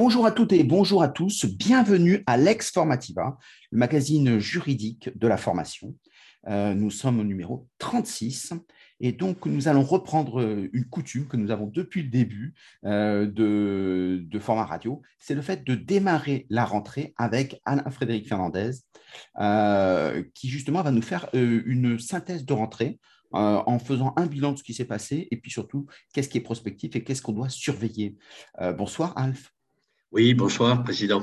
Bonjour à toutes et bonjour à tous. Bienvenue à Lex Formativa, le magazine juridique de la formation. Euh, nous sommes au numéro 36 et donc nous allons reprendre une coutume que nous avons depuis le début euh, de, format radio. C'est le fait de démarrer la rentrée avec Alain-Frédéric Fernandez euh, qui justement va nous faire une synthèse de rentrée en faisant un bilan de ce qui s'est passé et puis surtout qu'est-ce qui est prospectif et qu'est-ce qu'on doit surveiller. bonsoir Alf. Oui, bonsoir, Président.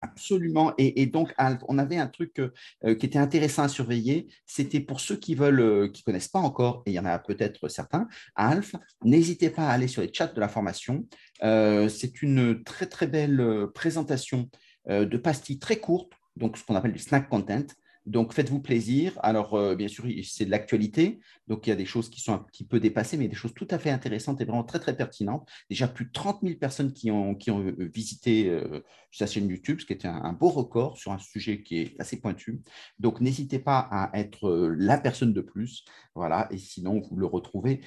Absolument. Et, donc, on avait un truc euh, qui était intéressant à surveiller. C'était pour ceux qui veulent, euh, qui connaissent pas encore, et il y en a peut-être certains, Alf, n'hésitez pas à aller sur les chats de la formation. Euh, c'est une très, très belle présentation de pastilles très courtes, donc ce qu'on appelle du snack content, donc, faites-vous plaisir. Alors, euh, bien sûr, c'est de l'actualité. Donc, il y a des choses qui sont un petit peu dépassées, mais des choses tout à fait intéressantes et vraiment très, très pertinentes. Déjà, plus de 30 000 personnes qui ont, euh, visité euh, sa chaîne YouTube, ce qui était un, beau record sur un sujet qui est assez pointu. Donc, n'hésitez pas à être la personne de plus. Voilà. Et sinon, vous le retrouvez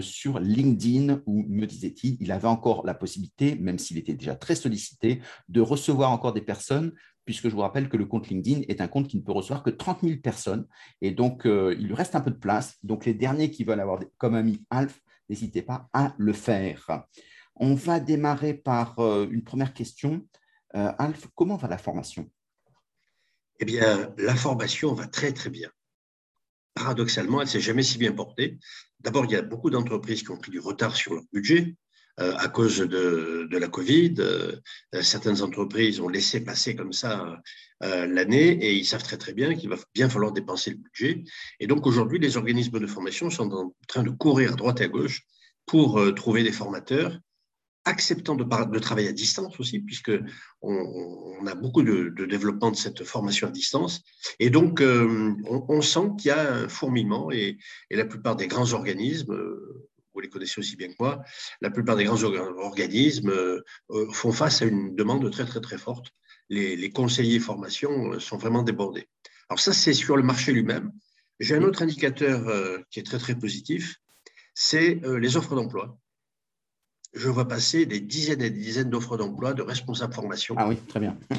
sur LinkedIn où, me disait-il, il avait encore la possibilité, même s'il était déjà très sollicité, de recevoir encore des personnes puisque je vous rappelle que le compte LinkedIn est un compte qui ne peut recevoir que 30 000 personnes. Et donc, euh, il lui reste un peu de place. Donc, les derniers qui veulent avoir comme ami Alf, n'hésitez pas à le faire. On va démarrer par euh, une première question. Euh, Alf, comment va la formation? Eh bien, la formation va très, très bien. Paradoxalement, elle ne s'est jamais si bien portée. D'abord, il y a beaucoup d'entreprises qui ont pris du retard sur leur budget. Euh, à cause de, la Covid. Euh, certaines entreprises ont laissé passer comme ça euh, l'année et ils savent très très bien qu'il va bien falloir dépenser le budget. Et donc aujourd'hui, les organismes de formation sont en train de courir à droite et à gauche pour trouver des formateurs acceptant de, travailler à distance aussi, puisque on, a beaucoup de, développement de cette formation à distance. Et donc, on, sent qu'il y a un fourmillement et, la plupart des grands organismes, les connaissez aussi bien que moi, la plupart des grands organismes euh, euh, font face à une demande très, très, très forte. Les, conseillers formation euh, sont vraiment débordés. Alors ça, c'est sur le marché lui-même. J'ai un autre indicateur qui est très, très positif, c'est les offres d'emploi je vois passer des dizaines et des dizaines d'offres d'emploi de responsables formation. Ah oui, très bien. Euh,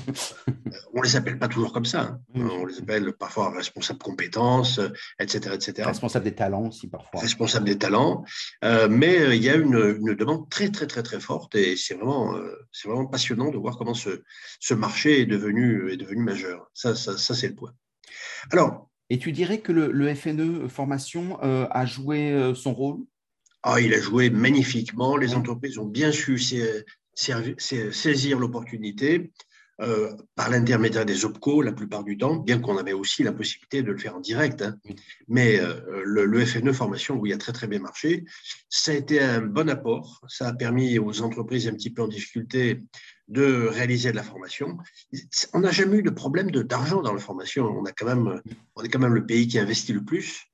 on ne les appelle pas toujours comme ça. Hein. On les appelle parfois responsables compétences, etc., etc. Responsables des talents aussi parfois. Responsables des talents. Euh, mais euh, il y a une, demande très, très, très, très forte et c'est vraiment, c'est vraiment passionnant de voir comment ce, ce marché est devenu, est devenu majeur. Ça, ça, ça c'est le point. Alors, et tu dirais que le, le FNE formation a joué son rôle? Ah, il a joué magnifiquement. Les entreprises ont bien su saisir l'opportunité euh, par l'intermédiaire des OPCO la plupart du temps, bien qu'on avait aussi la possibilité de le faire en direct. Hein. Mais euh, le, FNE formation, où il a très très bien marché, ça a été un bon apport. Ça a permis aux entreprises un petit peu en difficulté de réaliser de la formation. On n'a jamais eu de problème d'argent dans la formation. On, a quand même, on est quand même le pays qui investit le plus.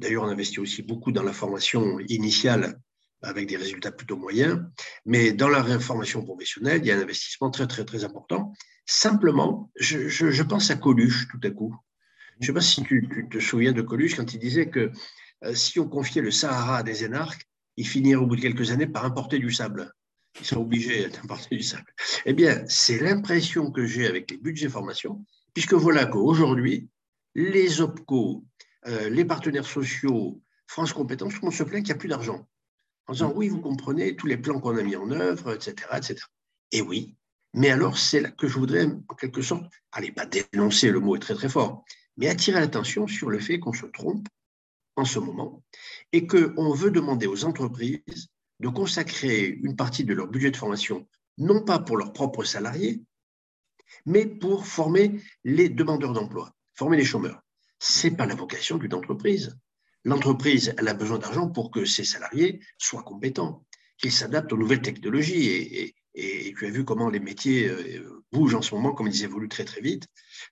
D'ailleurs, on investit aussi beaucoup dans la formation initiale avec des résultats plutôt moyens. Mais dans la formation professionnelle, il y a un investissement très, très, très important. Simplement, je, pense à Coluche tout à coup. Je ne sais pas si tu, te souviens de Coluche quand il disait que euh, si on confiait le Sahara à des énarques, ils finiraient au bout de quelques années par importer du sable. Ils sont obligés d'importer du sable. Eh bien, c'est l'impression que j'ai avec les budgets formation, puisque voilà qu'aujourd'hui, les OPCO, euh, les partenaires sociaux, France Compétences, on se plaint qu'il n'y a plus d'argent. En disant, oui, vous comprenez tous les plans qu'on a mis en œuvre, etc., etc. Et oui, mais alors c'est là que je voudrais, en quelque sorte, allez, pas dénoncer, le mot est très très fort, mais attirer l'attention sur le fait qu'on se trompe en ce moment et qu'on veut demander aux entreprises de consacrer une partie de leur budget de formation, non pas pour leurs propres salariés, mais pour former les demandeurs d'emploi, former les chômeurs c'est pas la vocation d'une entreprise. L'entreprise, elle a besoin d'argent pour que ses salariés soient compétents, qu'ils s'adaptent aux nouvelles technologies. Et, tu as vu comment les métiers euh, bougent en ce moment, comme ils évoluent très très vite.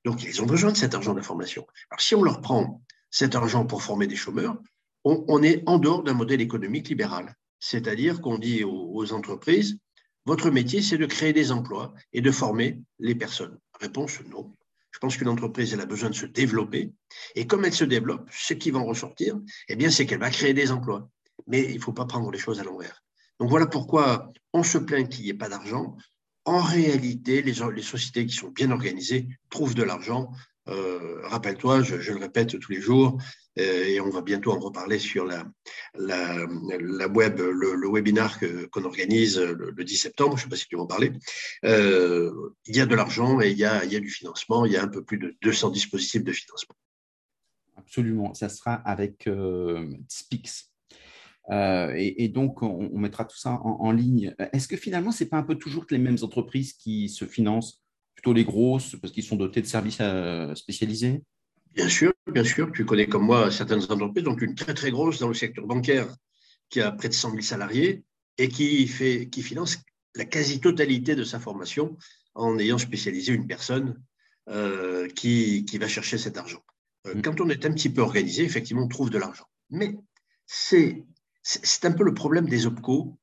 Donc, ils ont besoin de cet argent d'information. Alors, si on leur prend cet argent pour former des chômeurs, on, est en dehors d'un modèle économique libéral. C'est-à-dire qu'on dit aux entreprises, votre métier, c'est de créer des emplois et de former les personnes. Réponse, non. Je pense qu'une entreprise, elle a besoin de se développer. Et comme elle se développe, ce qui va en ressortir, eh bien, c'est qu'elle va créer des emplois. Mais il ne faut pas prendre les choses à l'envers. Donc voilà pourquoi on se plaint qu'il n'y ait pas d'argent. en réalité, les, les, sociétés qui sont bien organisées trouvent de l'argent. Euh, rappelle-toi, je, le répète tous les jours, euh, et on va bientôt en reparler sur la, la, la web, le, webinaire qu'on organise le, 10 septembre, je ne sais pas si tu vas en parler. Euh, il y a de l'argent et il y a, y a du financement, il y a un peu plus de 200 dispositifs de financement. Absolument, ça sera avec Spix. et, donc, on, mettra tout ça en, en ligne. Est-ce que finalement, ce n'est pas un peu toujours les mêmes entreprises qui se financent plutôt les grosses parce qu'ils sont dotés de services euh, spécialisés Bien sûr, bien sûr. Tu connais comme moi certaines entreprises, donc une très très grosse dans le secteur bancaire qui a près de 100 000 salariés et qui, fait, qui finance la quasi-totalité de sa formation en ayant spécialisé une personne euh, qui, qui, va chercher cet argent. Euh, mm. Quand on est un petit peu organisé, effectivement, on trouve de l'argent. Mais c'est un peu le problème des OPCO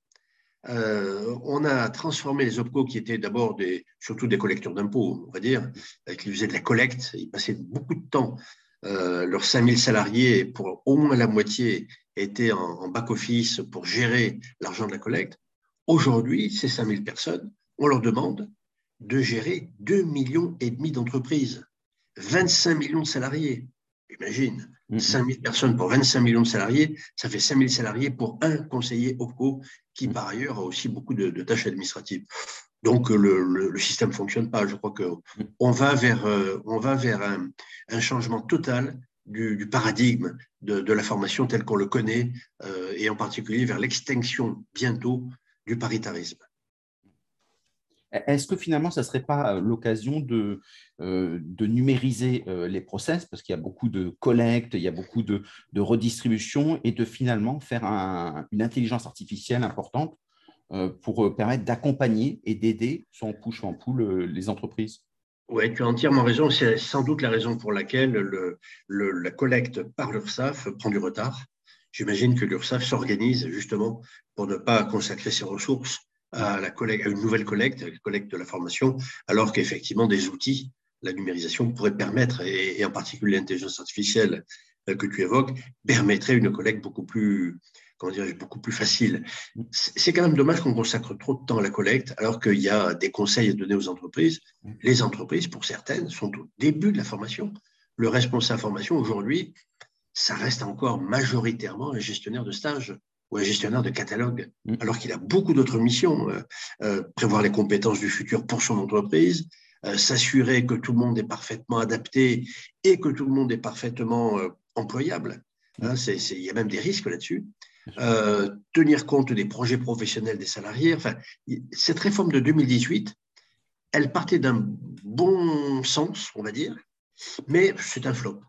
euh, on a transformé les OPCO qui étaient d'abord surtout des collecteurs d'impôts, on va dire, qui faisaient de la collecte. Ils passaient beaucoup de temps. Euh, leurs 5000 salariés, pour au moins la moitié, étaient en, back-office pour gérer l'argent de la collecte. Aujourd'hui, ces 5000 personnes, on leur demande de gérer 2 millions et demi d'entreprises, 25 millions de salariés. Imagine, 5 mm-hmm. 000 personnes pour 25 millions de salariés, ça fait 5 000 salariés pour un conseiller OPCO qui, mm. par ailleurs, a aussi beaucoup de, tâches administratives. Donc, le, système ne fonctionne pas. Je crois qu'on mm. va vers, euh, on va vers un, changement total du, paradigme de, la formation tel qu'on le connaît, euh, et en particulier vers l'extinction bientôt du paritarisme. Est-ce que finalement, ça ne serait pas euh, l'occasion de, euh, numériser euh, les process, parce qu'il y a beaucoup de collecte, il y a beaucoup de, redistribution, et de finalement faire une intelligence artificielle importante pour permettre d'accompagner et d'aider, soit en couche ou en poule, les entreprises oui, tu as entièrement raison. C'est sans doute la raison pour laquelle le, la collecte par l'URSSAF prend du retard. J'imagine que l'URSSAF s'organise justement pour ne pas consacrer ses ressources à, une nouvelle collecte, la collecte de la formation, alors qu'effectivement des outils, la numérisation pourrait permettre, et, en particulier l'intelligence artificielle euh, que tu évoques, permettrait une collecte beaucoup plus, comment dire, beaucoup plus facile. C'est quand même dommage qu'on consacre trop de temps à la collecte, alors qu'il y a des conseils à donner aux entreprises. Les entreprises, pour certaines, sont au début de la formation. Le responsable formation, aujourd'hui, ça reste encore majoritairement un gestionnaire de stage ou un gestionnaire de catalogue, mm. alors qu'il a beaucoup d'autres missions. Euh, euh, prévoir les compétences du futur pour son entreprise, euh, s'assurer que tout le monde est parfaitement adapté et que tout le monde est parfaitement employable. Hein, il y a même des risques là-dessus. tenir compte des projets professionnels des salariés. Enfin, cette réforme de 2018, elle partait d'un bon sens, on va dire, mais c'est un flop.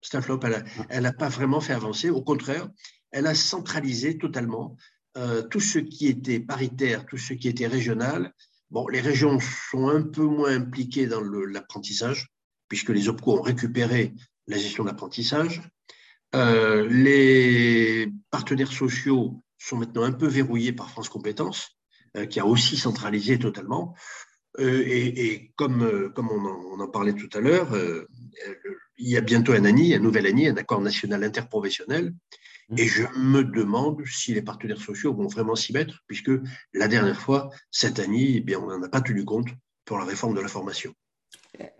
C'est un flop. Elle n'a pas vraiment fait avancer. Au contraire, elle a centralisé totalement euh, tout ce qui était paritaire, tout ce qui était régional. Bon, les régions sont un peu moins impliquées dans l'apprentissage, puisque les OPCO ont récupéré la gestion de l'apprentissage. Euh, les partenaires sociaux sont maintenant un peu verrouillés par France Compétences, euh, qui a aussi centralisé totalement. Et, comme, comme on, en, parlait tout à l'heure, il y a bientôt un ANI, un nouvel ANI, un accord national interprofessionnel. Et je me demande si les partenaires sociaux vont vraiment s'y mettre, puisque la dernière fois, cette année, eh bien, on n'en a pas tenu compte pour la réforme de la formation.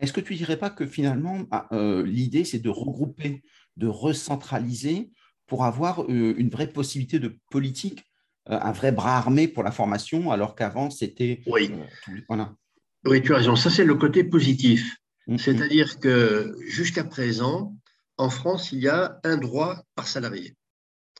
Est-ce que tu ne dirais pas que finalement, ah, euh, l'idée, c'est de regrouper, de recentraliser pour avoir euh, une vraie possibilité de politique, euh, un vrai bras armé pour la formation, alors qu'avant, c'était... Oui. oui, tu as raison. Ça, c'est le côté positif. Mmh. C'est-à-dire que jusqu'à présent, en France, il y a un droit par salarié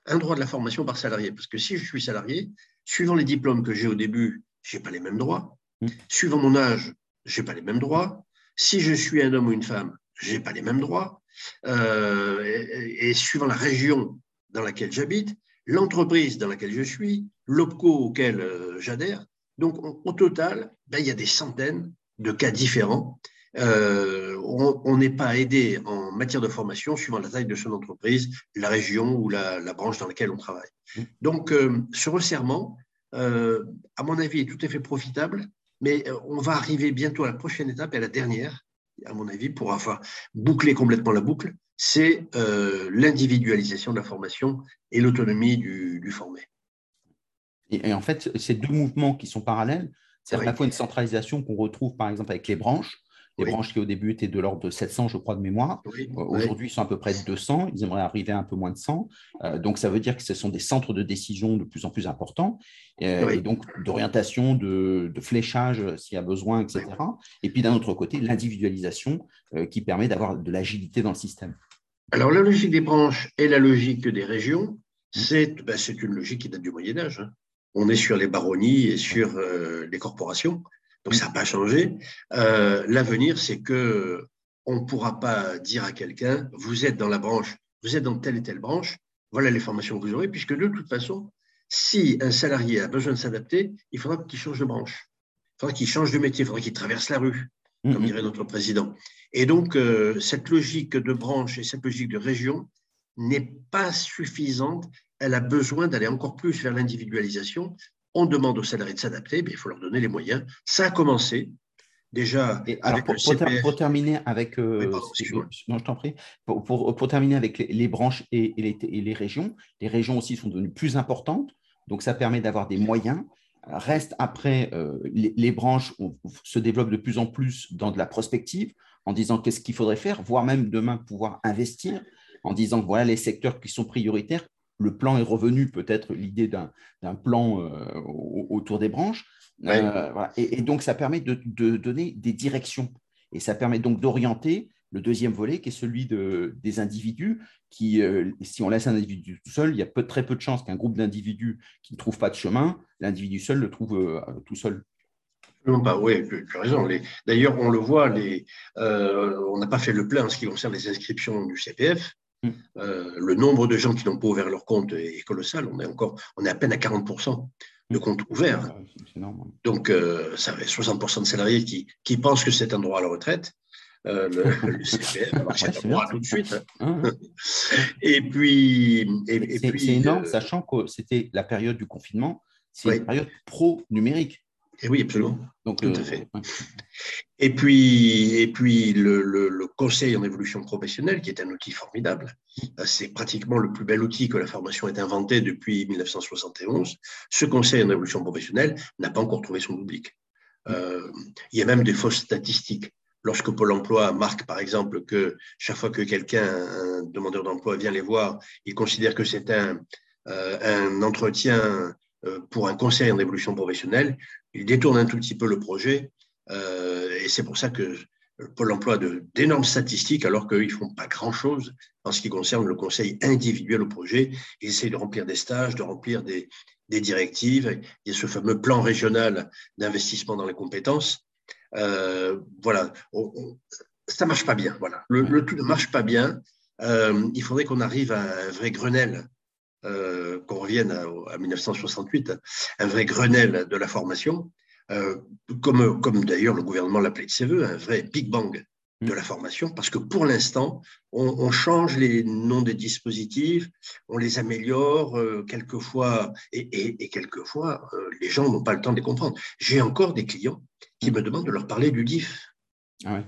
un droit de la formation par salarié. Parce que si je suis salarié, suivant les diplômes que j'ai au début, je n'ai pas les mêmes droits. Mmh. Suivant mon âge, je n'ai pas les mêmes droits. Si je suis un homme ou une femme, je n'ai pas les mêmes droits. Euh, et, suivant la région dans laquelle j'habite, l'entreprise dans laquelle je suis, l'OPCO auquel euh, j'adhère. Donc, au total, ben, il y a des centaines de cas différents euh, on n'est pas aidé en matière de formation suivant la taille de son entreprise, la région ou la, branche dans laquelle on travaille. Donc, euh, ce resserrement, euh, à mon avis, est tout à fait profitable, mais on va arriver bientôt à la prochaine étape et à la dernière, à mon avis, pour avoir bouclé complètement la boucle, c'est l'individualisation de la formation et l'autonomie du, formé. Et, en fait, ces deux mouvements qui sont parallèles, C'est à la fois une centralisation qu'on retrouve par exemple avec les branches, les branches qui au début étaient de l'ordre de 700, je crois, de mémoire. Euh, aujourd'hui, ils sont à peu près de 200. Ils aimeraient arriver à un peu moins de 100. Euh, donc, ça veut dire que ce sont des centres de décision de plus en plus importants. Euh, et donc, d'orientation, de, fléchage s'il y a besoin, etc. Et puis, d'un autre côté, l'individualisation qui permet d'avoir de l'agilité dans le système. Alors, la logique des branches et la logique des régions, c'est ben, une logique qui date du Moyen Âge. Hein. On est sur les baronnies et sur les corporations. Donc ça n'a pas changé. Euh, l'avenir, c'est que on ne pourra pas dire à quelqu'un, vous êtes dans la branche, vous êtes dans telle et telle branche, voilà les formations que vous aurez, puisque de toute façon, si un salarié a besoin de s'adapter, il faudra qu'il change de branche, il faudra qu'il change de métier, il faudra qu'il traverse la rue, comme mhm. dirait notre président. Et donc, euh, cette logique de branche et cette logique de région n'est pas suffisante. Elle a besoin d'aller encore plus vers l'individualisation on demande aux salariés de s'adapter, mais il faut leur donner les moyens. Ça a commencé déjà avec pour, terminer avec euh, non, je t'en prie. Pour, terminer avec les, branches et, les, régions, les régions aussi sont devenues plus importantes, donc ça permet d'avoir des moyens. Reste après, euh, les, branches se développent de plus en plus dans de la prospective, en disant qu'est-ce qu'il faudrait faire, voire même demain pouvoir investir, en disant voilà les secteurs qui sont prioritaires, le plan est revenu, peut-être l'idée d'un plan euh, autour des branches. Euh, et, donc, ça permet de, donner des directions. Et ça permet donc d'orienter le deuxième volet, qui est celui de, des individus, qui, euh, si on laisse un individu tout seul, il y a peu, très peu de chances qu'un groupe d'individus qui ne trouve pas de chemin, l'individu seul le trouve tout seul. Non, bah oui, tu, as raison. D'ailleurs, on le voit, les, on n'a pas fait le plein en ce qui concerne les inscriptions du CPF. Euh, le nombre de gens qui n'ont pas ouvert leur compte est colossal. On est encore, on est à peine à 40% de comptes ouverts. Donc, euh, ça fait 60% de salariés qui, qui pensent que c'est un droit à la retraite. Euh, le, CPF, c'est un droit tout de suite. Hein. et puis, c'est énorme, sachant que c'était la période du confinement. C'est une période pro-numérique. Et oui, absolument. Donc, Tout à euh, fait. Et puis, et puis le, conseil en évolution professionnelle, qui est un outil formidable, euh, c'est pratiquement le plus bel outil que la formation ait inventé depuis 1971. Ce conseil en évolution professionnelle n'a pas encore trouvé son public. Euh, il y a même des fausses statistiques. Lorsque Pôle emploi marque, par exemple, que chaque fois que quelqu'un, un demandeur d'emploi, vient les voir, il considère que c'est un, un entretien pour un conseil en évolution professionnelle, il détourne un tout petit peu le projet. Euh, et c'est pour ça que Pôle emploi d'énormes statistiques alors qu'ils ne font pas grand-chose en ce qui concerne le conseil individuel au projet. Ils essayent de remplir des stages, de remplir des, directives. Il y a ce fameux plan régional d'investissement dans les compétences. Euh, voilà, ça ne marche pas bien. Voilà. Le, tout ne marche pas bien. Euh, il faudrait qu'on arrive à un vrai Grenelle euh, qu'on revienne à, 1968, un vrai Grenelle de la formation, euh, comme, comme d'ailleurs le gouvernement l'appelait de ses voeux, un vrai Big Bang de la formation, parce que pour l'instant, on, change les noms des dispositifs, on les améliore euh, quelquefois, et, quelquefois, les gens n'ont pas le temps de les comprendre. J'ai encore des clients qui me demandent de leur parler du DIF. Ah ouais.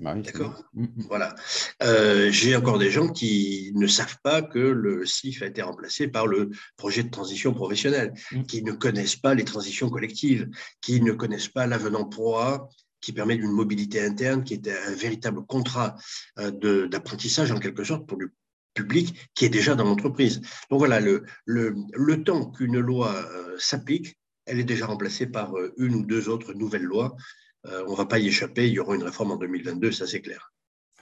Bah D'accord mm, mm. Voilà. Euh, j'ai encore des gens qui ne savent pas que le CIF a été remplacé par le projet de transition professionnelle, mm. qui ne connaissent pas les transitions collectives, qui ne connaissent pas l'avenant proie qui permet d'une mobilité interne, qui est un véritable contrat euh, d'apprentissage en quelque sorte pour le public qui est déjà dans l'entreprise. Donc voilà, le, le, le temps qu'une loi euh, s'applique, elle est déjà remplacée par une ou deux autres nouvelles lois on ne va pas y échapper, il y aura une réforme en 2022, ça c'est clair.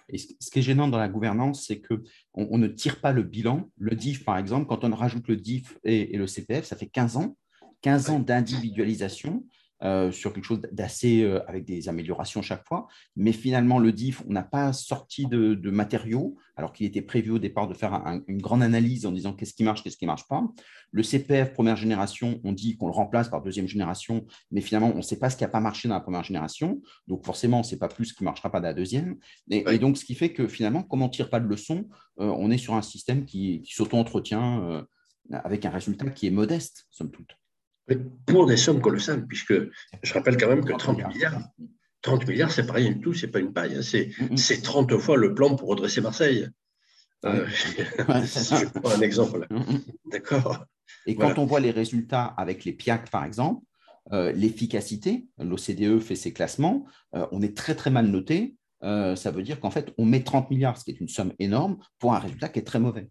Et ce qui est gênant dans la gouvernance, c'est qu'on on ne tire pas le bilan. Le DIF, par exemple, quand on rajoute le DIF et, le CPF, ça fait 15 ans, 15 ans d'individualisation. Euh, sur quelque chose d'assez euh, avec des améliorations chaque fois. Mais finalement, le DIF, on n'a pas sorti de, matériaux, alors qu'il était prévu au départ de faire une grande analyse en disant qu'est-ce qui marche, qu'est-ce qui ne marche pas. Le CPF première génération, on dit qu'on le remplace par deuxième génération, mais finalement, on ne sait pas ce qui n'a pas marché dans la première génération. Donc forcément, on ne sait pas plus ce qui ne marchera pas dans la deuxième. Et, donc, ce qui fait que finalement, comme on ne tire pas de leçon, euh, on est sur un système qui, qui s'auto-entretient avec un résultat qui est modeste, somme toute pour des sommes colossales, puisque je rappelle quand même que 30 milliards, 30 milliards, c'est pas rien du tout, c'est pas une paille, hein. c'est 30 fois le plan pour redresser Marseille. Euh, je prends un exemple. D'accord. Et quand on voit les résultats avec les PIAC, par exemple, l'efficacité. L'OCDE fait ses classements. on est très, très mal noté. ça veut dire qu'en fait, on met 30 milliards, ce qui est une somme énorme, pour un résultat qui est très mauvais.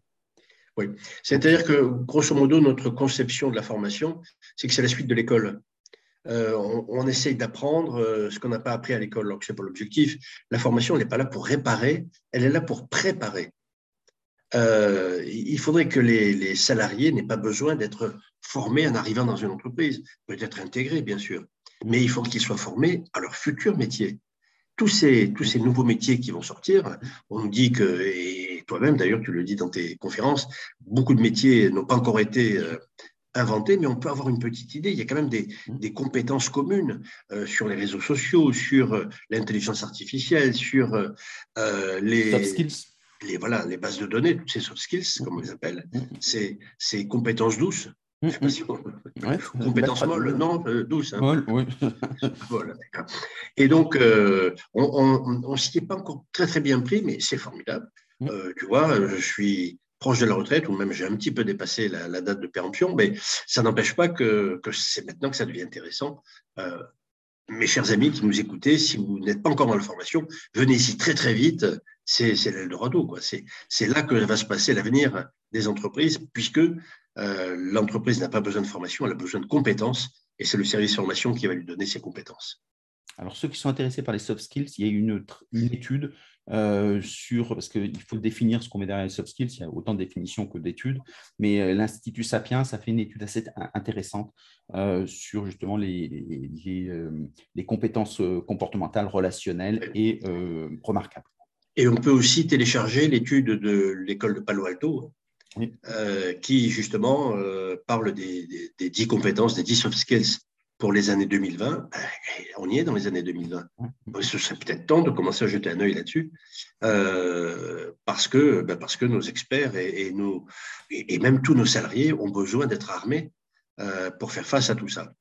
Oui, c'est-à-dire que, grosso modo, notre conception de la formation, c'est que c'est la suite de l'école. Euh, on, essaye d'apprendre euh, ce qu'on n'a pas appris à l'école, alors que ce n'est pas l'objectif. La formation, elle n'est pas là pour réparer, elle est là pour préparer. Euh, il faudrait que les, salariés n'aient pas besoin d'être formés en arrivant dans une entreprise, peut-être intégrés, bien sûr, mais il faut qu'ils soient formés à leur futur métier. Tous ces, nouveaux métiers qui vont sortir, on nous dit que, toi-même d'ailleurs, tu le dis dans tes conférences, beaucoup de métiers n'ont pas encore été inventé, mais on peut avoir une petite idée. Il y a quand même des, mmh. compétences communes euh, sur les réseaux sociaux, sur euh, l'intelligence artificielle, sur euh, les soft skills. Les, voilà, les bases de données, toutes ces soft skills, mmh. comme on les appelle, mmh. ces, ces compétences douces. compétences molles, non, douces. Hein. oui. voilà, Et donc, on ne s'y est pas encore très très bien pris, mais c'est formidable. Tu vois, je suis proche de la retraite, ou même j'ai un petit peu dépassé la, date de péremption, mais ça n'empêche pas que, c'est maintenant que ça devient intéressant. Euh, mes chers amis qui nous écoutez, si vous n'êtes pas encore dans la formation, venez-y très très vite, c'est l'Eldorado. C'est là que va se passer l'avenir des entreprises, puisque euh, l'entreprise n'a pas besoin de formation, elle a besoin de compétences, et c'est le service formation qui va lui donner ces compétences. Alors, ceux qui sont intéressés par les soft skills, il y a une, une étude euh, sur, parce qu'il faut définir ce qu'on met derrière les soft skills, il y a autant de définitions que d'études, mais euh, l'Institut Sapiens a fait une étude assez intéressante euh, sur justement les, les, compétences comportementales, relationnelles et remarquables. Et on peut aussi télécharger l'étude de l'école de Palo Alto, qui justement parle des, des, 10 compétences, des 10 soft skills pour les années 2020, ben, on y est dans les années 2020. Ce serait peut-être temps de commencer à jeter un œil là-dessus, euh, parce, que, ben, parce que nos experts et, nous, et, même tous nos salariés ont besoin d'être armés euh, pour faire face à tout ça.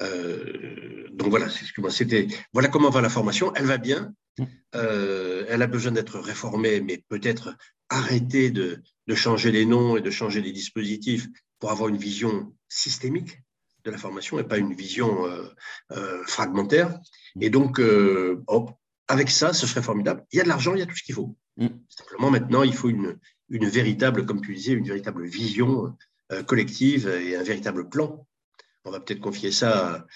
Euh, donc voilà, c'était voilà comment va la formation. Elle va bien. elle a besoin d'être réformée, mais peut-être arrêter de, de changer les noms et de changer les dispositifs pour avoir une vision systémique de la formation et pas une vision euh, euh, fragmentaire. Et donc, euh, avec ça, ce serait formidable. Il y a de l'argent, il y a tout ce qu'il faut. Mm. Simplement, maintenant, il faut une, une véritable, comme tu disais, une véritable vision collective et un véritable plan. On va peut-être confier ça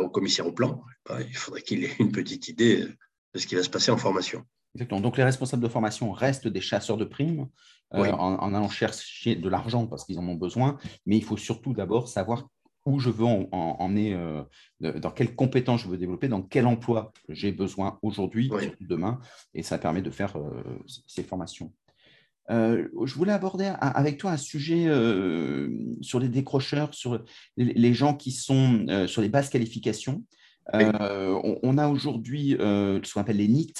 au commissaire au plan. Il faudrait qu'il ait une petite idée de ce qui va se passer en formation. Exactement. Donc, les responsables de formation restent des chasseurs de primes en, en, allant chercher de l'argent parce qu'ils en ont besoin, mais il faut surtout d'abord savoir où je veux emmener, euh, dans quelles compétences je veux développer, dans quel emploi j'ai besoin aujourd'hui, demain, et ça permet de faire euh, ces formations. Euh, je voulais aborder avec toi un sujet sur les décrocheurs, sur les gens qui sont sur les basses qualifications. On, a aujourd'hui ce qu'on appelle les NIT,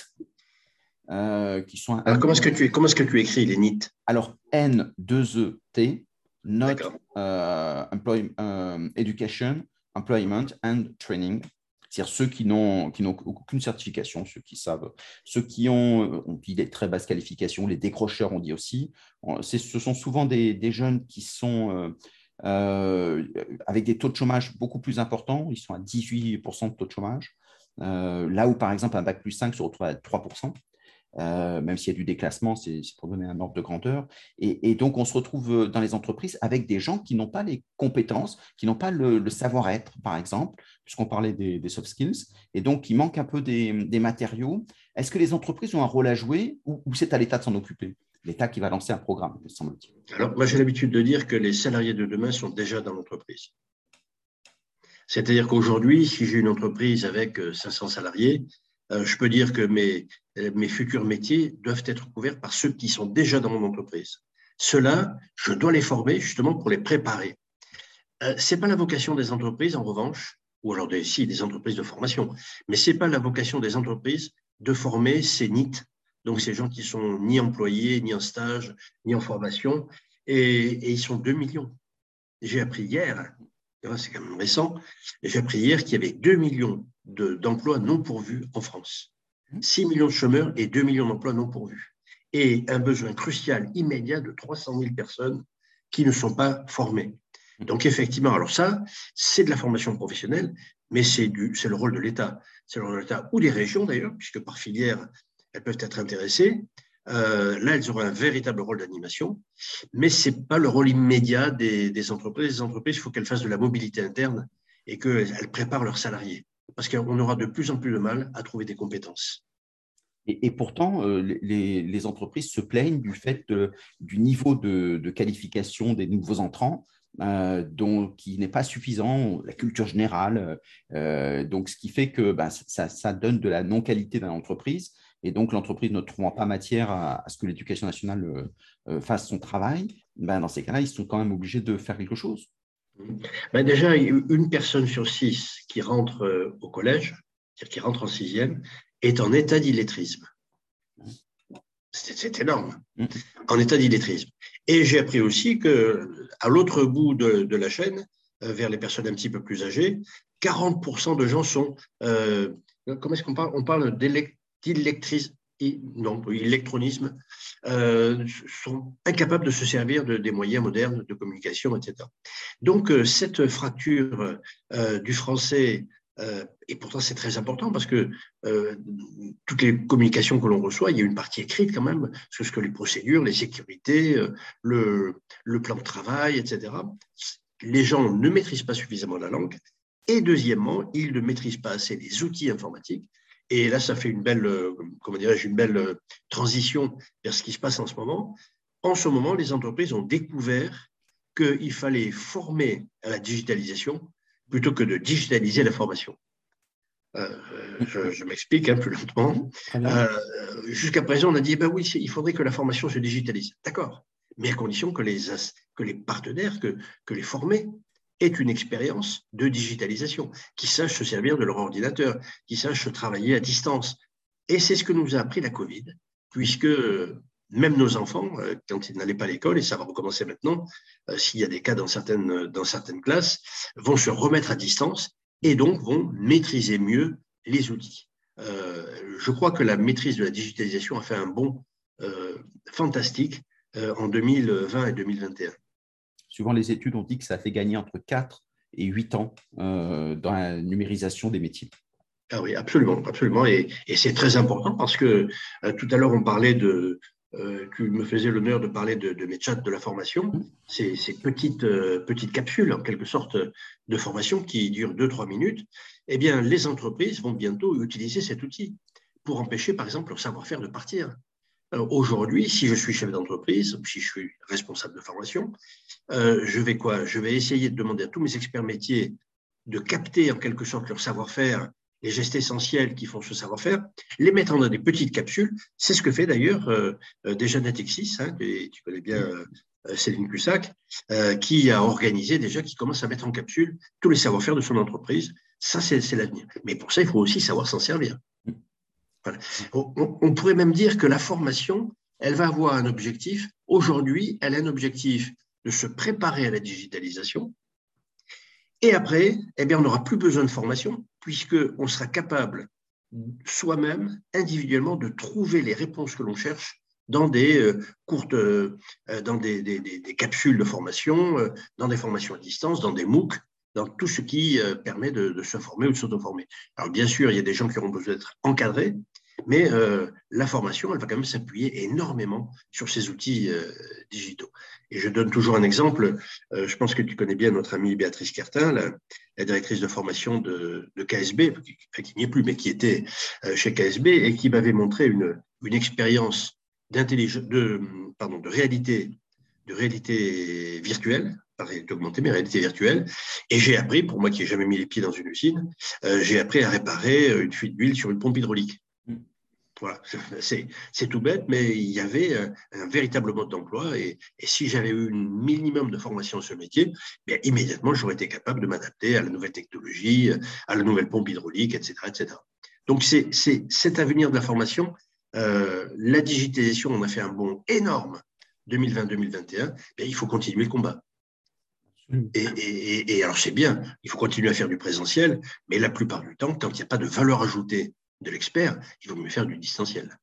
qui sont. comment est-ce que tu comment est-ce que tu écris les NIT? Alors N2ET, not uh, education, employment and training. C'est-à-dire ceux qui n'ont aucune certification, ceux qui savent, ceux qui ont, on dit des très basses qualifications, les décrocheurs, on dit aussi. Ce sont souvent des, des jeunes qui sont euh, euh, avec des taux de chômage beaucoup plus importants. Ils sont à 18% de taux de chômage. Euh, là où, par exemple, un bac plus 5 se retrouve à 3%. Euh, même s'il y a du déclassement, c'est pour donner un ordre de grandeur. Et, donc, on se retrouve euh, dans les entreprises avec des gens qui n'ont pas les compétences, qui n'ont pas le, savoir-être, par exemple, puisqu'on parlait des, soft skills, et donc il manque un peu des, matériaux. Est-ce que les entreprises ont un rôle à jouer ou, c'est à l'État de s'en occuper? L'État qui va lancer un programme, semble-t-il. Alors, moi, j'ai l'habitude de dire que les salariés de demain sont déjà dans l'entreprise. C'est-à-dire qu'aujourd'hui, si j'ai une entreprise avec 500 euh, salariés, je peux dire que mes, mes futurs métiers doivent être couverts par ceux qui sont déjà dans mon entreprise. Ceux-là, je dois les former justement pour les préparer. Euh, ce n'est pas la vocation des entreprises, en revanche, ou alors des, si, des entreprises de formation, mais ce n'est pas la vocation des entreprises de former ces NIT, donc ces gens qui sont ni employés, ni en stage, ni en formation, et, et ils sont 2 millions. J'ai appris hier, c'est quand même récent, j'ai appris hier qu'il y avait 2 millions d'emplois non pourvus en France. 6 millions de chômeurs et 2 millions d'emplois non pourvus. Et un besoin crucial, immédiat de 300 000 personnes qui ne sont pas formées. Donc effectivement, alors ça, c'est de la formation professionnelle, mais c'est le rôle de l'État. C'est le rôle de l'État ou des régions d'ailleurs, puisque par filière, elles peuvent être intéressées. Euh, là, elles auront un véritable rôle d'animation, mais ce n'est pas le rôle immédiat des, entreprises. Les entreprises, il faut qu'elles fassent de la mobilité interne et qu'elles préparent leurs salariés, parce qu'on aura de plus en plus de mal à trouver des compétences. Et, pourtant, euh, les, entreprises se plaignent du fait du niveau de, qualification des nouveaux entrants, euh, qui n'est pas suffisant, la culture générale. donc, ce qui fait que ça, ça, donne de la non-qualité dans l'entreprise et donc l'entreprise ne trouvant pas matière à, ce que l'éducation nationale euh, euh, fasse son travail, ben, dans ces cas-là, ils sont quand même obligés de faire quelque chose. Ben déjà, une personne sur six qui rentre euh, au collège, c'est-à-dire qui rentre en sixième, est en état d'illettrisme. C'est énorme, mm. en état d'illettrisme. Et j'ai appris aussi que à l'autre bout de, la chaîne, vers les personnes un petit peu plus âgées, 40% de gens sont, comment est-ce qu'on parle? On parle d'électronisme euh, sont incapables de se servir de, des moyens modernes de communication, etc. Donc, euh, cette fracture euh, du français, et pourtant c'est très important parce que toutes les communications que l'on reçoit, il y a une partie écrite quand même, sur ce que les procédures, les sécurités, le, le plan de travail, etc. Les gens ne maîtrisent pas suffisamment la langue. Et deuxièmement, ils ne maîtrisent pas assez les outils informatiques et là, ça fait une belle, euh, comment dirais-je, une belle euh, transition vers ce qui se passe en ce moment. En ce moment, les entreprises ont découvert qu'il fallait former à la digitalisation plutôt que de digitaliser la formation. Euh, je, m'explique peu lentement. Jusqu'à présent, on a dit, bah oui, il faudrait que la formation se digitalise. D'accord, mais à condition que les, que les partenaires, que, que les formés est une expérience de digitalisation, qui sache se servir de leur ordinateur, qui sache travailler à distance. Et c'est ce que nous a appris la Covid, puisque même nos enfants, euh, quand ils n'allaient pas à l'école, et ça va recommencer maintenant, euh, s'il y a des cas dans certaines, dans certaines classes, vont se remettre à distance et donc vont maîtriser mieux les outils. Euh, je crois que la maîtrise de la digitalisation a fait un bond fantastique en 2020 et 2021 suivant les études, on dit que ça fait gagner entre 4 et 8 ans euh, dans la numérisation des métiers. Ah oui, absolument, absolument. Et, c'est très important parce que euh, tout à l'heure, on parlait de, euh, tu me faisais l'honneur de parler de, mes chats de la formation, mmh. ces, ces petites, petites capsules, en quelque sorte, de formation qui durent 2-3 minutes. Eh bien, les entreprises vont bientôt utiliser cet outil pour empêcher, par exemple, leur savoir-faire de partir. Aujourd'hui, si je suis chef d'entreprise, si je suis responsable de formation, euh, je vais quoi? Je vais essayer de demander à tous mes experts métiers de capter en quelque sorte leur savoir-faire, les gestes essentiels qui font ce savoir-faire, les mettre dans des petites capsules. C'est ce que fait d'ailleurs euh, euh, déjà Natexis, hein, tu connais bien Céline Cussac, qui a organisé déjà, qui commence à mettre en capsule tous les savoir-faire de son entreprise. Ça, c'est l'avenir. Mais pour ça, il faut aussi savoir s'en servir. On, pourrait même dire que la formation, elle va avoir un objectif. Aujourd'hui, elle a un objectif de se préparer à la digitalisation. Et après, eh on n'aura plus besoin de formation, puisqu'on sera capable soi-même, individuellement, de trouver les réponses que l'on cherche dans des euh, courtes, euh, des, capsules de formation, euh, dans des formations à distance, dans des MOOC, dans tout ce qui permet de, se former ou de s'auto-former. Alors bien sûr, il y a des gens qui auront besoin d'être encadrés, mais euh, la formation, elle va quand même s'appuyer énormément sur ces outils euh, digitaux. Et je donne toujours un exemple. Euh, je pense que tu connais bien notre amie Béatrice Cartin, la, directrice de formation de, KSB, qui, n'y est plus, mais qui était chez KSB et qui m'avait montré une, expérience de réalité de réalité virtuelle, pas réalité augmentée, mais réalité virtuelle. Et j'ai appris, pour moi qui n'ai jamais mis les pieds dans une usine, j'ai appris à réparer une fuite d'huile sur une pompe hydraulique. Voilà, c'est tout bête, mais il y avait un, véritable mode d'emploi. Et, si j'avais eu un minimum de formation sur ce métier, bien, immédiatement, j'aurais été capable de m'adapter à la nouvelle technologie, à la nouvelle pompe hydraulique, etc. etc. Donc, c'est cet avenir de la formation. Euh, la digitalisation, on a fait un bond énorme 2020-2021. Il faut continuer le combat. Et, alors, c'est bien, il faut continuer à faire du présentiel, mais la plupart du temps, quand il n'y a pas de valeur ajoutée de l'expert, il vaut mieux faire du distanciel.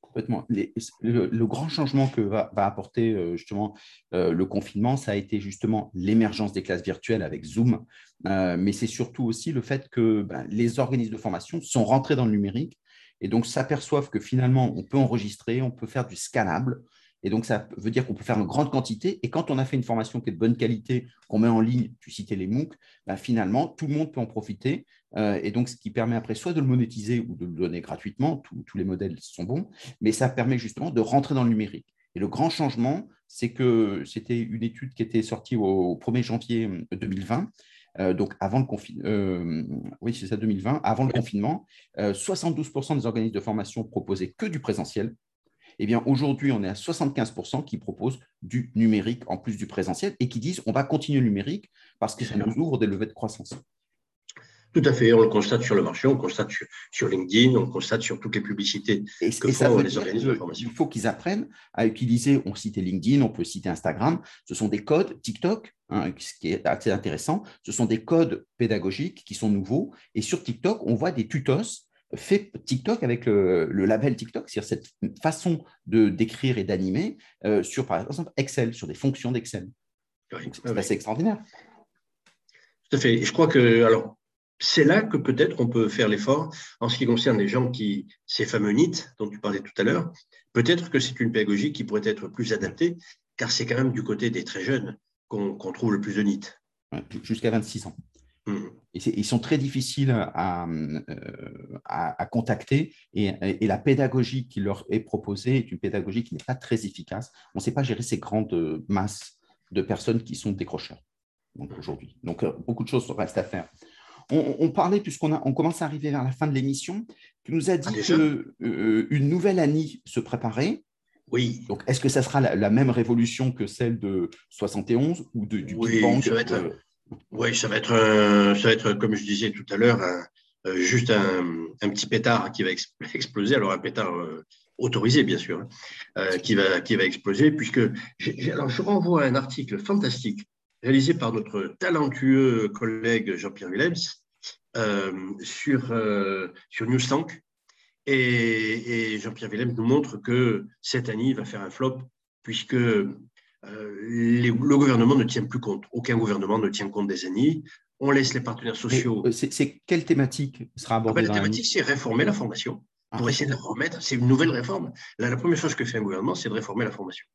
Complètement. le, grand changement que va, apporter euh, justement euh, le confinement, ça a été justement l'émergence des classes virtuelles avec Zoom, euh, mais c'est surtout aussi le fait que ben, les organismes de formation sont rentrés dans le numérique et donc s'aperçoivent que finalement, on peut enregistrer, on peut faire du scannable, et donc, ça veut dire qu'on peut faire une grande quantité. Et quand on a fait une formation qui est de bonne qualité, qu'on met en ligne, tu citais les MOOC, ben finalement, tout le monde peut en profiter. Euh, et donc, ce qui permet après soit de le monétiser ou de le donner gratuitement, tous les modèles sont bons, mais ça permet justement de rentrer dans le numérique. Et le grand changement, c'est que c'était une étude qui était sortie au 1er janvier 2020. Euh, donc avant le confinement, euh, oui, c'est ça, 2020, avant le confinement, 72% des organismes de formation proposaient que du présentiel, eh bien, aujourd'hui, on est à 75% qui proposent du numérique en plus du présentiel et qui disent on va continuer le numérique parce que ça nous ouvre des levées de croissance. Tout à fait, on le constate sur le marché, on le constate sur, LinkedIn, on le constate sur toutes les publicités et, que font les organismes de formation. Il faut qu'ils apprennent à utiliser, on citait LinkedIn, on peut citer Instagram, ce sont des codes TikTok, hein, ce qui est assez intéressant, ce sont des codes pédagogiques qui sont nouveaux, et sur TikTok, on voit des tutos fait TikTok avec le, label TikTok, c'est-à-dire cette façon de d'écrire et d'animer euh, sur, par exemple, Excel, sur des fonctions d'Excel. c'est assez extraordinaire. Tout à fait. je crois que, alors, c'est là que peut-être on peut faire l'effort en ce qui concerne les gens qui, ces fameux NIT dont tu parlais tout à l'heure. Peut-être que c'est une pédagogie qui pourrait être plus adaptée, car c'est quand même du côté des très jeunes qu'on trouve le plus de NIT. Jusqu'à 26 ans. Ils sont très difficiles à, euh, contacter et, la pédagogie qui leur est proposée est une pédagogie qui n'est pas très efficace. On ne sait pas gérer ces grandes masses de personnes qui sont décrocheurs aujourd'hui. Donc, euh, beaucoup de choses restent à faire. On, parlait, puisqu'on on commence à arriver vers la fin de l'émission, tu nous as dit ah, qu'une euh, nouvelle année se préparait. Oui. Donc, est-ce que ça sera la, même révolution que celle de 71 ou de, du oui, Big Bang oui, ça va être, ça va être, comme je disais tout à l'heure, euh, juste un, petit pétard qui va exploser. Alors un pétard euh, autorisé, bien sûr, hein, euh, qui, va, qui va exploser, puisque alors je renvoie à un article fantastique réalisé par notre talentueux collègue Jean-Pierre Willems sur, sur Newstank. Et, Jean-Pierre Willems nous montre que cette année va faire un flop, puisque euh, le gouvernement ne tient plus compte. Aucun gouvernement ne tient compte des années. On laisse les partenaires sociaux. Euh, c'est quelle thématique sera abordée La thématique, c'est réformer la formation ah. pour essayer de remettre. C'est une nouvelle réforme. la première chose que fait un gouvernement, c'est de réformer la formation.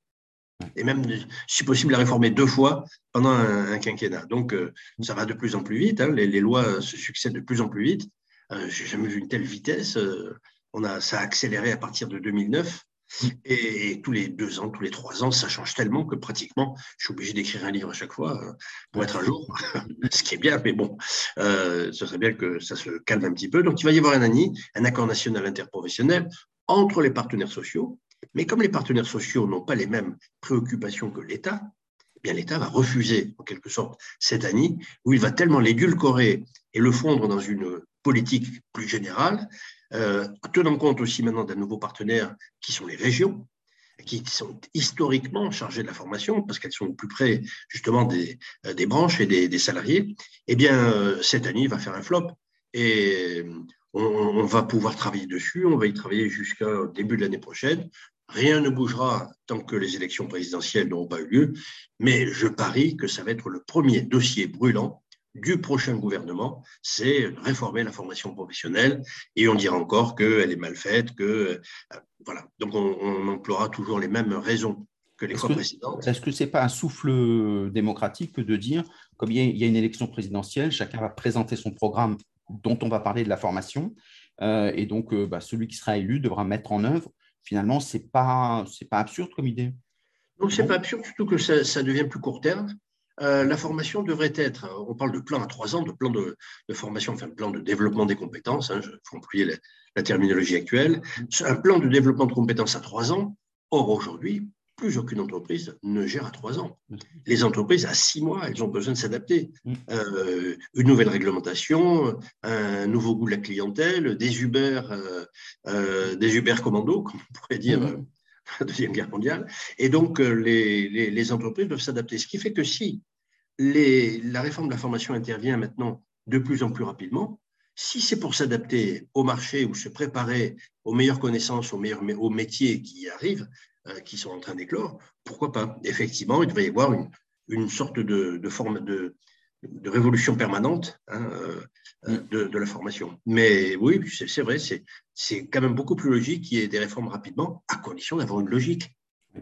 Et même, si possible, la réformer deux fois pendant un, quinquennat. Donc, euh, ça va de plus en plus vite. Hein. Les, lois se succèdent de plus en plus vite. Euh, J'ai jamais vu une telle vitesse. on a, ça a accéléré à partir de 2009. Et, tous les deux ans, tous les trois ans, ça change tellement que pratiquement, je suis obligé d'écrire un livre à chaque fois euh, pour être un jour, ce qui est bien, mais bon, euh, ce serait bien que ça se calme un petit peu. Donc, il va y avoir un ANI, un accord national interprofessionnel entre les partenaires sociaux, mais comme les partenaires sociaux n'ont pas les mêmes préoccupations que l'État, eh bien l'État va refuser en quelque sorte cette ANI où il va tellement l'édulcorer et le fondre dans une politique plus générale euh, tenant compte aussi maintenant d'un nouveau partenaire qui sont les régions, qui sont historiquement chargées de la formation parce qu'elles sont au plus près justement des, euh, branches et des, salariés, eh bien, euh, cette année va faire un flop et on, va pouvoir travailler dessus, on va y travailler jusqu'au début de l'année prochaine. Rien ne bougera tant que les élections présidentielles n'auront pas eu lieu, mais je parie que ça va être le premier dossier brûlant du prochain gouvernement, c'est réformer la formation professionnelle. Et on dira encore qu'elle est mal faite, que euh, voilà. Donc on, emploiera toujours les mêmes raisons que les fois précédentes. Est-ce que ce n'est pas un souffle démocratique de dire, comme il y, a, une élection présidentielle, chacun va présenter son programme dont on va parler de la formation, euh, et donc euh, bah, celui qui sera élu devra mettre en œuvre. Finalement, ce n'est pas, pas absurde comme idée. Non, ce n'est pas absurde, surtout que ça, ça devient plus court terme. Euh, la formation devrait être, on parle de plan à trois ans, de plan de, formation, enfin plan de développement des compétences, il hein, faut employer la, terminologie actuelle, un plan de développement de compétences à trois ans. Or, aujourd'hui, plus aucune entreprise ne gère à trois ans. Les entreprises, à six mois, elles ont besoin de s'adapter. Euh, une nouvelle réglementation, un nouveau goût de la clientèle, des Uber, euh, des Uber commando, comme on pourrait dire, la Deuxième Guerre mondiale. Et donc, euh, les, les, entreprises doivent s'adapter. Ce qui fait que si les, la réforme de la formation intervient maintenant de plus en plus rapidement, Si c'est pour s'adapter au marché ou se préparer aux meilleures connaissances, aux, meilleurs, aux métiers qui arrivent, euh, qui sont en train d'éclore, pourquoi pas? Effectivement, il devrait y avoir une, une sorte de, de forme de, de, révolution permanente hein, euh, mm. de, de, la formation. Mais oui, c'est vrai, c'est quand même beaucoup plus logique qu'il y ait des réformes rapidement, à condition d'avoir une logique.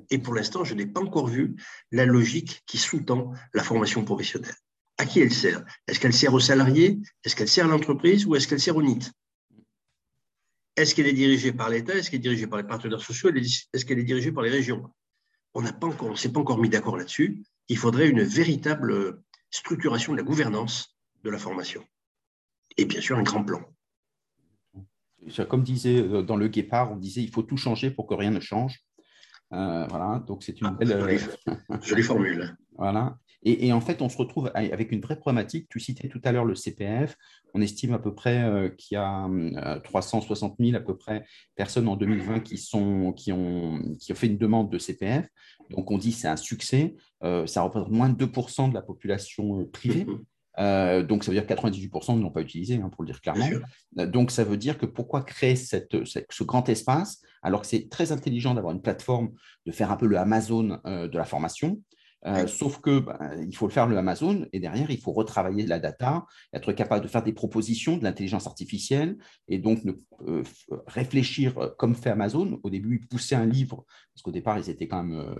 Et pour l'instant, je n'ai pas encore vu la logique qui sous-tend la formation professionnelle. À qui elle sert? Est-ce qu'elle sert aux salariés? Est-ce qu'elle sert à l'entreprise? Ou est-ce qu'elle sert au NIT? Est-ce qu'elle est dirigée par l'État? Est-ce qu'elle est dirigée par les partenaires sociaux? Est-ce qu'elle est dirigée par les régions? On n'a pas encore, s'est pas encore mis d'accord là-dessus. Il faudrait une véritable structuration de la gouvernance de la formation. Et bien sûr, un grand plan. Comme disait euh, dans le Guépard, on disait il faut tout changer pour que rien ne change. Euh, voilà, donc c'est une ah, belle. Jolie, euh, formule. Voilà. Et, en fait, on se retrouve avec une vraie problématique. Tu citais tout à l'heure le CPF. On estime à peu près qu'il y a 360 000 à peu près personnes en 2020 qui, sont, qui, ont, qui ont fait une demande de CPF. Donc on dit c'est un succès. ça représente moins de 2% de la population privée. Euh, donc, ça veut dire que 98% ne l'ont pas utilisé, hein, pour le dire clairement. Euh, donc, ça veut dire que pourquoi créer cette, ce grand espace, alors que c'est très intelligent d'avoir une plateforme, de faire un peu le Amazon euh, de la formation, euh, sauf que bah, il faut le faire le Amazon et derrière il faut retravailler la data, être capable de faire des propositions de l'intelligence artificielle et donc euh, réfléchir euh, comme fait Amazon. Au début, ils poussaient un livre parce qu'au départ ils étaient quand même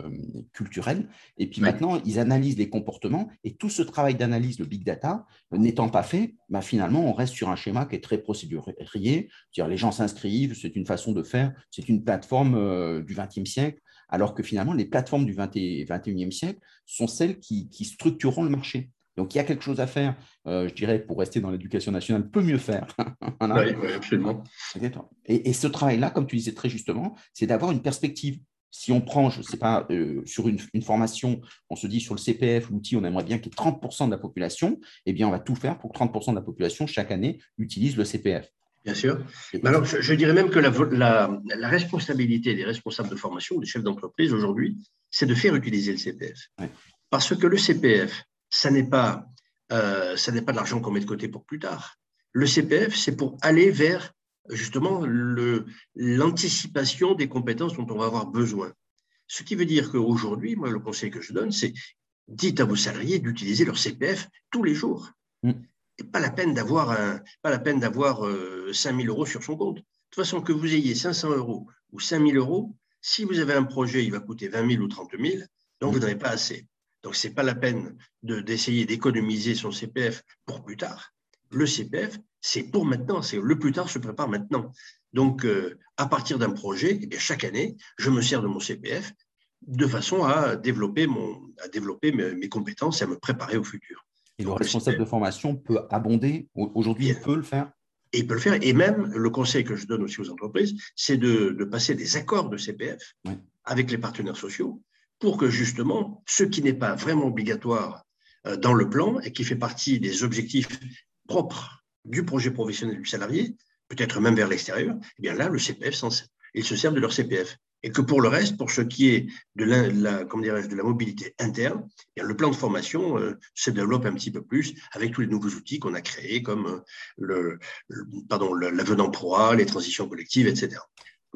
culturels et puis maintenant ils analysent les comportements et tout ce travail d'analyse, le big data, n'étant pas fait, bah, finalement on reste sur un schéma qui est très procédurier. -dire les gens s'inscrivent, c'est une façon de faire, c'est une plateforme du XXe siècle alors que finalement, les plateformes du 21e siècle sont celles qui, structureront le marché. Donc, il y a quelque chose à faire, euh, je dirais, pour rester dans l'éducation nationale, peut mieux faire. oui, absolument. Et, ce travail-là, comme tu disais très justement, c'est d'avoir une perspective. Si on prend, je ne sais pas, euh, sur une, formation, on se dit sur le CPF, l'outil, on aimerait bien qu'il y ait 30% de la population, eh bien, on va tout faire pour que 30% de la population, chaque année, utilise le CPF. Bien sûr. Mais alors, je, dirais même que la, responsabilité des responsables de formation, des chefs d'entreprise aujourd'hui, c'est de faire utiliser le CPF. Parce que le CPF, ça n'est pas, euh, ça n'est pas de l'argent qu'on met de côté pour plus tard. Le CPF, c'est pour aller vers justement l'anticipation des compétences dont on va avoir besoin. Ce qui veut dire qu'aujourd'hui, moi, le conseil que je donne, c'est dites à vos salariés d'utiliser leur CPF tous les jours. Pas la peine d'avoir pas d'avoir 5 000 euros sur son compte. De toute façon, que vous ayez 500 euros ou 5 000 euros, si vous avez un projet, il va coûter 20 000 ou 30 000, donc vous n'avez pas assez. Donc, ce n'est pas la peine d'essayer d'économiser son CPF pour plus tard. Le CPF, c'est pour maintenant, c'est le plus tard se prépare maintenant. Donc, euh, à partir d'un projet, eh chaque année, je me sers de mon CPF de façon à développer mes compétences et à me préparer au futur. Et le responsable de formation peut abonder. Aujourd'hui, il peut le faire. Et il peut le faire. Et même, le conseil que je donne aussi aux entreprises, c'est de, passer des accords de CPF avec les partenaires sociaux pour que justement, ce qui n'est pas vraiment obligatoire euh, dans le plan et qui fait partie des objectifs propres du projet professionnel du salarié, peut-être même vers l'extérieur, eh bien là, le CPF, ils se servent de leur CPF et que pour le reste, pour ce qui est de la, de la mobilité interne, eh le plan de formation euh, se développe un petit peu plus avec tous les nouveaux outils qu'on a créés, comme euh, le, pardon, l'avenant proie, les transitions collectives, etc.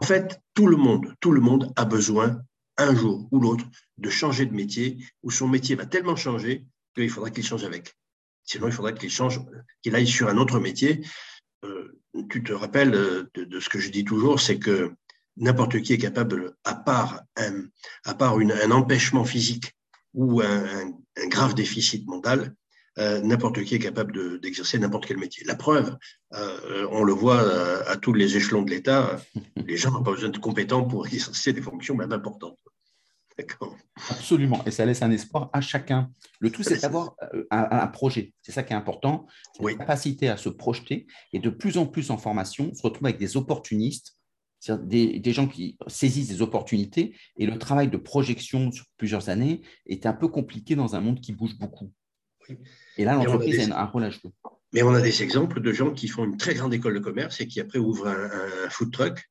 En fait, tout le monde, tout le monde a besoin un jour ou l'autre de changer de métier, où son métier va tellement changer qu'il faudra qu'il change avec. Sinon, il faudrait qu'il change, qu'il aille sur un autre métier. Euh, tu te rappelles de, ce que je dis toujours, c'est que n'importe qui est capable, à part un, à part un empêchement physique ou un, grave déficit mental, euh, n'importe qui est capable d'exercer n'importe quel métier. La preuve, euh, on le voit euh, à, tous les échelons de l'État, les gens n'ont pas besoin de compétents pour exercer des fonctions même importantes. Absolument, et ça laisse un espoir à chacun. Le tout, c'est d'avoir un, projet. C'est ça qui est important, la capacité à se projeter. Et de plus en plus en formation, on se retrouve avec des opportunistes des, des, gens qui saisissent des opportunités et le travail de projection sur plusieurs années est un peu compliqué dans un monde qui bouge beaucoup. Et là, l'entreprise a, un rôle à jouer. Mais on a des exemples de gens qui font une très grande école de commerce et qui après ouvrent un, food truck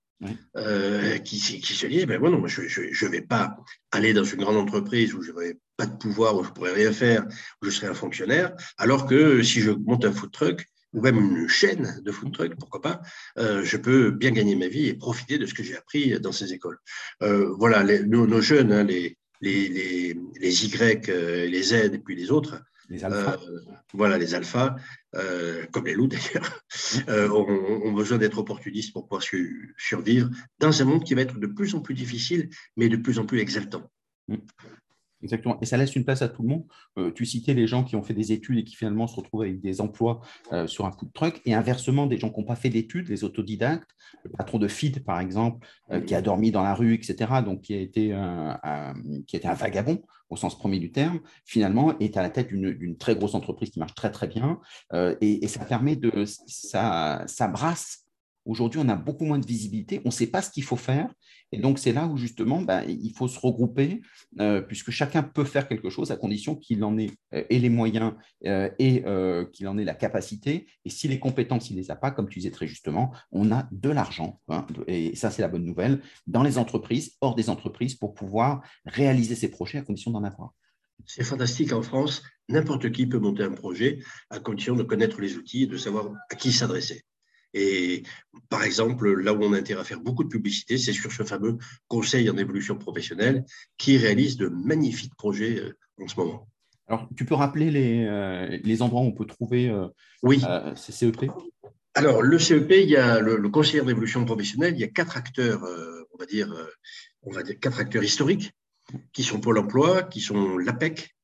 euh, qui, qui, se disent ben non, je ne vais pas aller dans une grande entreprise où je n'aurai pas de pouvoir, où je ne pourrai rien faire, où je serai un fonctionnaire, alors que si je monte un food truck, ou même une chaîne de food truck, pourquoi pas, euh, je peux bien gagner ma vie et profiter de ce que j'ai appris dans ces écoles. Euh, voilà, nos, jeunes, hein, les, les, les, les, Y, les Z et puis les autres, les alphas. voilà, les alphas, comme les loups d'ailleurs, ont, besoin d'être opportunistes pour pouvoir survivre dans un monde qui va être de plus en plus difficile, mais de plus en plus exaltant. Exactement. Et ça laisse une place à tout le monde. Euh, tu citais les gens qui ont fait des études et qui finalement se retrouvent avec des emplois euh, sur un coup de truck. Et inversement, des gens qui n'ont pas fait d'études, les autodidactes, le patron de FID, par exemple, euh, qui a dormi dans la rue, etc., donc qui a été un, qui un vagabond au sens premier du terme, finalement est à la tête d'une très grosse entreprise qui marche très très bien. Et, et, ça permet de. Ça, ça brasse Aujourd'hui, on a beaucoup moins de visibilité, on ne sait pas ce qu'il faut faire. Et donc, c'est là où justement, ben, il faut se regrouper, euh, puisque chacun peut faire quelque chose à condition qu'il en ait euh, et les moyens euh, et qu'il en ait la capacité. Et si les compétences, il ne les a pas, comme tu disais très justement, on a de l'argent. Hein, et ça, c'est la bonne nouvelle, dans les entreprises, hors des entreprises, pour pouvoir réaliser ces projets à condition d'en avoir. C'est fantastique en France. N'importe qui peut monter un projet à condition de connaître les outils et de savoir à qui s'adresser. Et par exemple, là où on a intérêt à faire beaucoup de publicité, c'est sur ce fameux conseil en évolution professionnelle qui réalise de magnifiques projets euh, en ce moment. Alors, tu peux rappeler les, euh, les endroits où on peut trouver euh, oui. ces CEP Alors, le CEP, il y a le, conseiller en évolution professionnelle, il y a quatre acteurs, on, va dire, on va dire quatre acteurs historiques, qui sont Pôle emploi, qui sont l'APEC,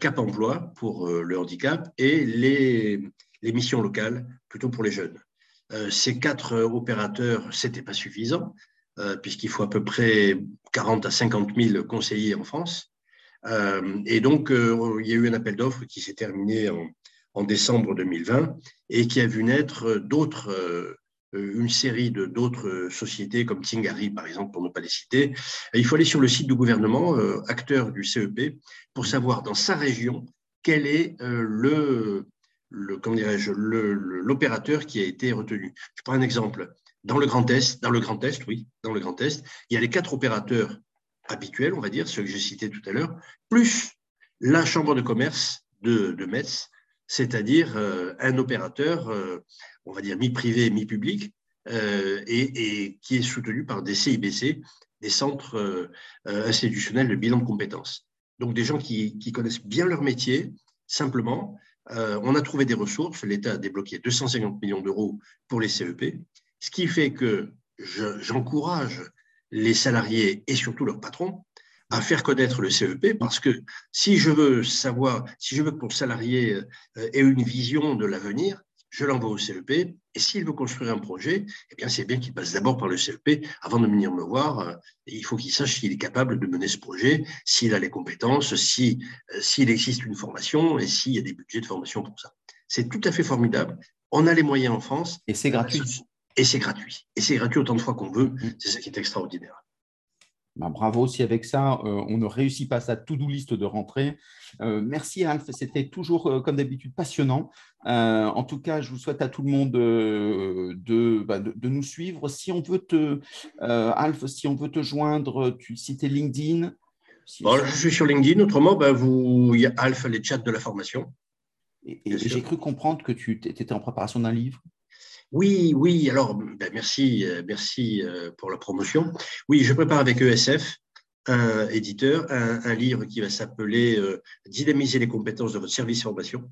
Cap emploi pour le handicap et les, les missions locales, plutôt pour les jeunes. Euh, ces quatre opérateurs, ce n'était pas suffisant, euh, puisqu'il faut à peu près 40 à 50 000 conseillers en France. Euh, et donc, il y a eu un appel d'offres qui s'est terminé en, décembre 2020 et qui a vu naître une série d'autres sociétés comme Tingari, par exemple, pour ne pas les citer. il faut aller sur le site du gouvernement, acteur du CEP, pour savoir dans sa région quel est le, le, comment dirais-je, l'opérateur qui a été retenu. Je prends un exemple. Dans le Grand Est, dans le Grand Est, oui, dans le Grand Est, il y a les quatre opérateurs habituels, on va dire, ceux que j'ai cités tout à l'heure, plus la chambre de commerce de, de Metz, c'est-à-dire euh, un opérateur, euh, on va dire mi-privé, mi-public, euh, et, qui est soutenu par des CIBC, des centres institutionnels de bilan de compétences. Donc des gens qui connaissent bien leur métier, simplement, euh, on a trouvé des ressources. L'État a débloqué 250 millions d'euros pour les CEP, ce qui fait que j'encourage les salariés et surtout leurs patrons à faire connaître le CEP parce que si je veux savoir, si je veux que mon salarié euh, ait une vision de l'avenir, je l'envoie au CEP, et s'il veut construire un projet, eh bien, c'est bien qu'il passe d'abord par le CEP avant de venir me voir. Euh, et il faut qu'il sache s'il est capable de mener ce projet, s'il a les compétences, si, euh, s'il existe une formation et s'il y a des budgets de formation pour ça. C'est tout à fait formidable. On a les moyens en France. Et c'est gratuit. Et c'est gratuit. Et c'est gratuit autant de fois qu'on veut. Mmh. C'est ça qui est extraordinaire. Bah, bravo aussi avec ça. Euh, on ne réussit pas sa to-do list de rentrée. Euh, merci Alf, c'était toujours euh, comme d'habitude passionnant. en tout cas, je vous souhaite à tout le monde bah, de, de, nous suivre. Si on veut te, Alf, si on veut te joindre, tu citais LinkedIn. je suis sur LinkedIn. Autrement, bah, vous, il y a Alf, les chats de la formation. et j'ai cru comprendre que tu étais en préparation d'un livre. Oui, oui, alors ben, merci, euh, merci euh, pour la promotion. Oui, je prépare avec ESF, un éditeur, un, livre qui va s'appeler euh, Dynamiser les compétences de votre service formation.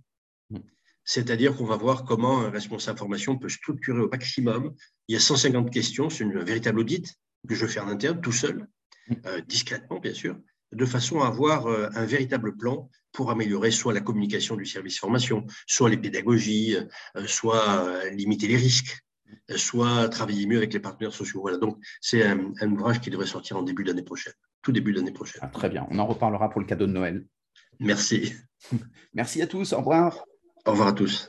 Mm. C'est-à-dire qu'on va voir comment un responsable formation peut structurer au maximum. Il y a 150 questions, c'est une véritable audit que je fais en interne, tout seul, mm. discrètement bien sûr, de façon à avoir un véritable plan pour améliorer soit la communication du service formation, soit les pédagogies, euh, soit euh, limiter les risques, euh, soit travailler mieux avec les partenaires sociaux. Voilà, donc c'est un, ouvrage qui devrait sortir en début d'année prochaine, tout début d'année prochaine. Ah, très bien, on en reparlera pour le cadeau de Noël. Merci. Merci à tous, au revoir. Au revoir à tous.